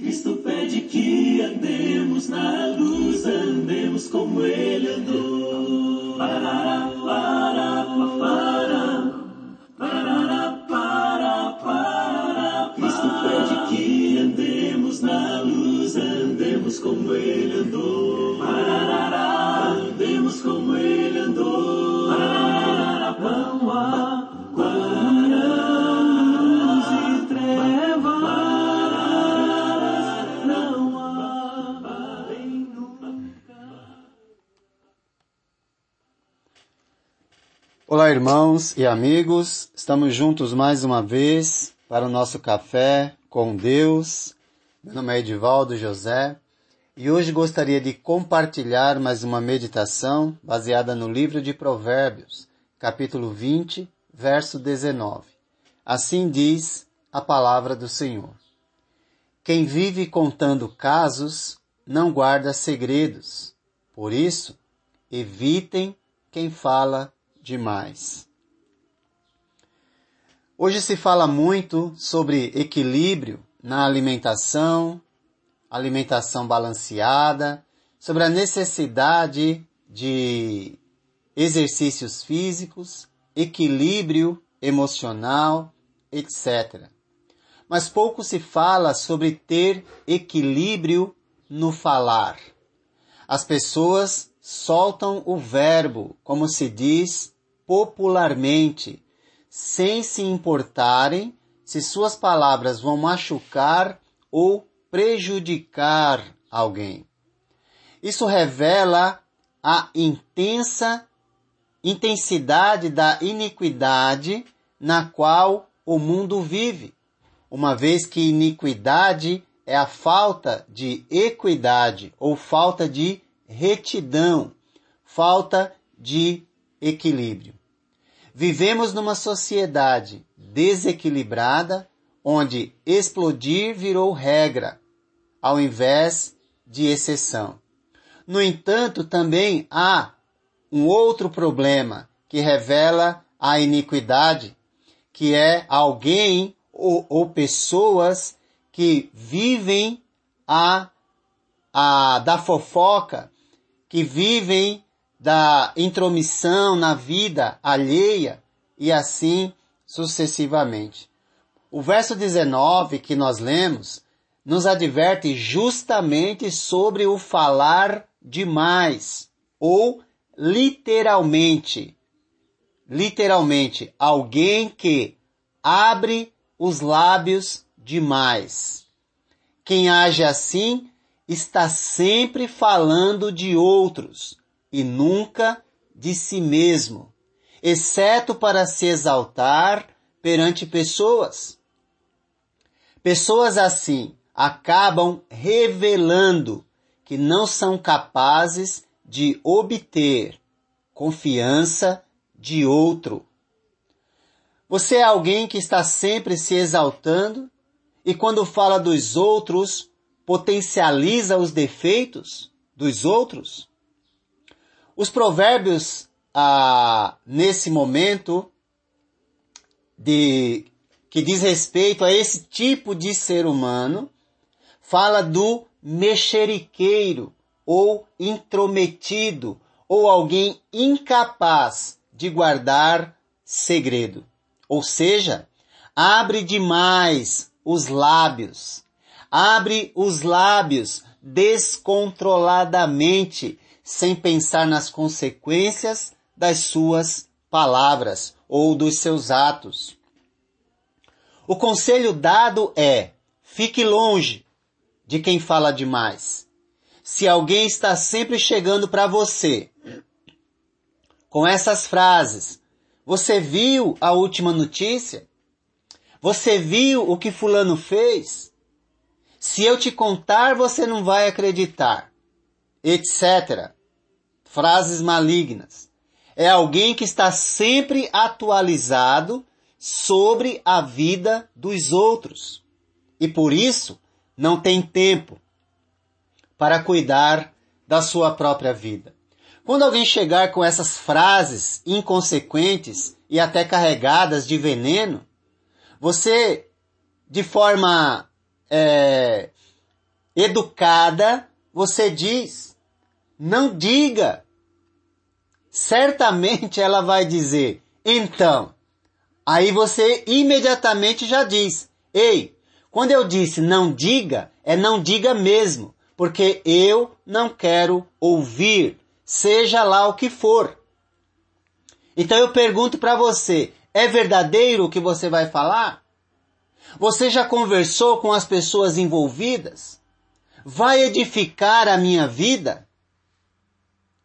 Cristo pede que andemos na luz, andemos como Ele andou. Parará, pará, pará, parará, pará, pará. Cristo pede que andemos na luz, andemos como Ele andou. Olá, irmãos e amigos, estamos juntos mais uma vez para o nosso café com Deus. Meu nome é Edivaldo José e hoje gostaria de compartilhar mais uma meditação baseada no livro de Provérbios, capítulo 20, verso 19. Assim diz a palavra do Senhor. Quem vive contando casos não guarda segredos. Por isso, evitem quem fala demais. Hoje se fala muito sobre equilíbrio na alimentação, alimentação balanceada, sobre a necessidade de exercícios físicos, equilíbrio emocional, etc. Mas pouco se fala sobre ter equilíbrio no falar. As pessoas soltam o verbo, como se diz popularmente, sem se importarem se suas palavras vão machucar ou prejudicar alguém. Isso revela a intensa intensidade da iniquidade na qual o mundo vive, uma vez que iniquidade é a falta de equidade ou falta de retidão, falta de equilíbrio. Vivemos numa sociedade desequilibrada onde explodir virou regra, ao invés de exceção. No entanto, também há um outro problema que revela a iniquidade, que é alguém ou, ou pessoas que vivem a, a da fofoca, que vivem da intromissão na vida alheia e assim sucessivamente. O verso 19 que nós lemos nos adverte justamente sobre o falar demais ou literalmente literalmente alguém que abre os lábios demais. Quem age assim está sempre falando de outros e nunca de si mesmo, exceto para se exaltar perante pessoas. Pessoas assim acabam revelando que não são capazes de obter confiança de outro. Você é alguém que está sempre se exaltando e quando fala dos outros, potencializa os defeitos dos outros? Os provérbios, ah, nesse momento, de, que diz respeito a esse tipo de ser humano, fala do mexeriqueiro ou intrometido ou alguém incapaz de guardar segredo. Ou seja, abre demais os lábios. Abre os lábios descontroladamente, sem pensar nas consequências das suas palavras ou dos seus atos. O conselho dado é: fique longe de quem fala demais. Se alguém está sempre chegando para você com essas frases, você viu a última notícia? Você viu o que fulano fez? Se eu te contar, você não vai acreditar. Etc. Frases malignas. É alguém que está sempre atualizado sobre a vida dos outros. E por isso não tem tempo para cuidar da sua própria vida. Quando alguém chegar com essas frases inconsequentes e até carregadas de veneno, você, de forma é, educada, você diz: não diga. Certamente ela vai dizer: então. Aí você imediatamente já diz: ei, quando eu disse não diga, é não diga mesmo, porque eu não quero ouvir, seja lá o que for. Então eu pergunto para você: é verdadeiro o que você vai falar? Você já conversou com as pessoas envolvidas? Vai edificar a minha vida?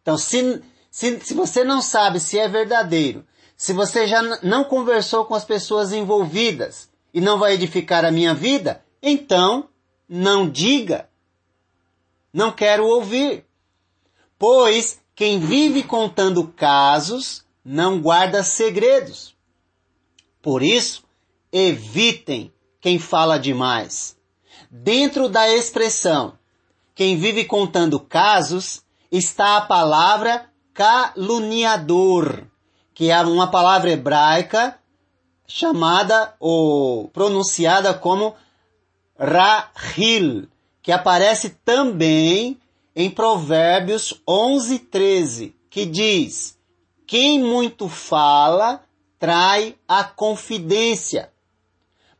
Então, se, se, se você não sabe se é verdadeiro, se você já não conversou com as pessoas envolvidas e não vai edificar a minha vida, então não diga. Não quero ouvir. Pois quem vive contando casos não guarda segredos. Por isso, evitem quem fala demais. Dentro da expressão quem vive contando casos está a palavra caluniador, que é uma palavra hebraica chamada ou pronunciada como Rahil, que aparece também em Provérbios 11, 13, que diz: Quem muito fala trai a confidência,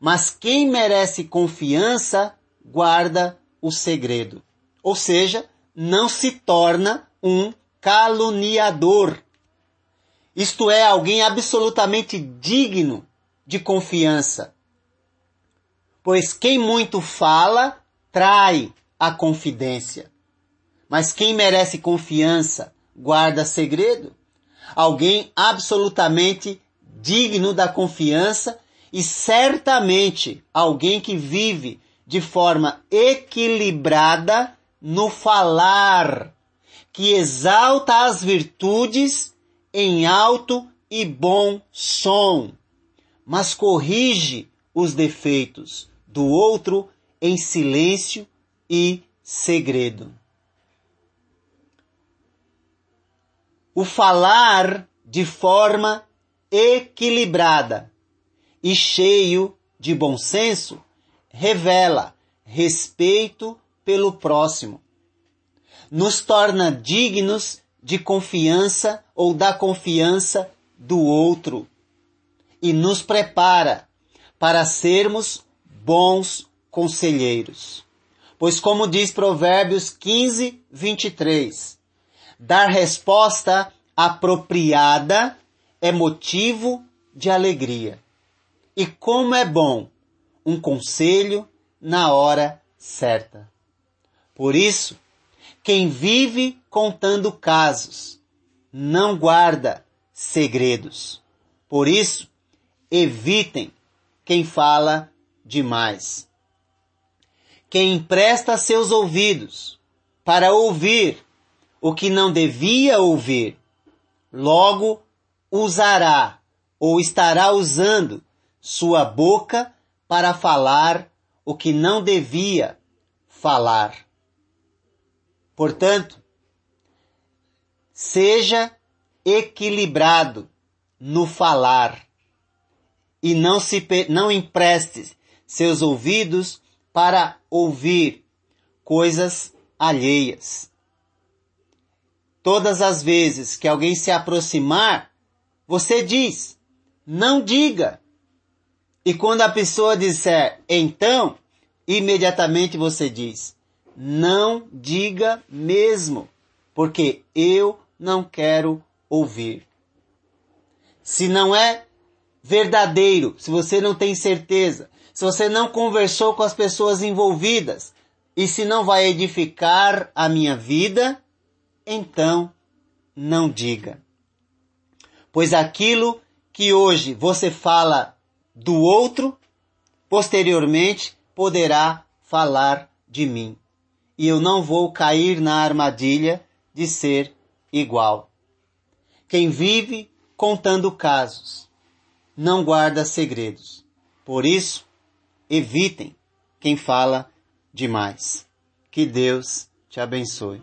mas quem merece confiança guarda o segredo. Ou seja, não se torna um caluniador. Isto é, alguém absolutamente digno de confiança. Pois quem muito fala trai a confidência. Mas quem merece confiança guarda segredo. Alguém absolutamente digno da confiança e certamente alguém que vive de forma equilibrada no falar, que exalta as virtudes em alto e bom som, mas corrige os defeitos do outro em silêncio e segredo. O falar de forma equilibrada e cheio de bom senso revela respeito pelo próximo. Nos torna dignos de confiança ou da confiança do outro e nos prepara para sermos bons conselheiros. Pois, como diz Provérbios 15, 23, dar resposta apropriada é motivo de alegria. E como é bom um conselho na hora certa. Por isso, quem vive contando casos não guarda segredos. Por isso, evitem quem fala demais. Quem empresta seus ouvidos para ouvir o que não devia ouvir, logo usará ou estará usando sua boca para falar o que não devia falar. Portanto, seja equilibrado no falar e não se não empreste seus ouvidos para ouvir coisas alheias. Todas as vezes que alguém se aproximar você diz, não diga. E quando a pessoa disser então, imediatamente você diz, não diga mesmo, porque eu não quero ouvir. Se não é verdadeiro, se você não tem certeza, se você não conversou com as pessoas envolvidas e se não vai edificar a minha vida, então não diga pois aquilo que hoje você fala do outro, posteriormente poderá falar de mim. E eu não vou cair na armadilha de ser igual. Quem vive contando casos não guarda segredos. Por isso, evitem quem fala demais. Que Deus te abençoe.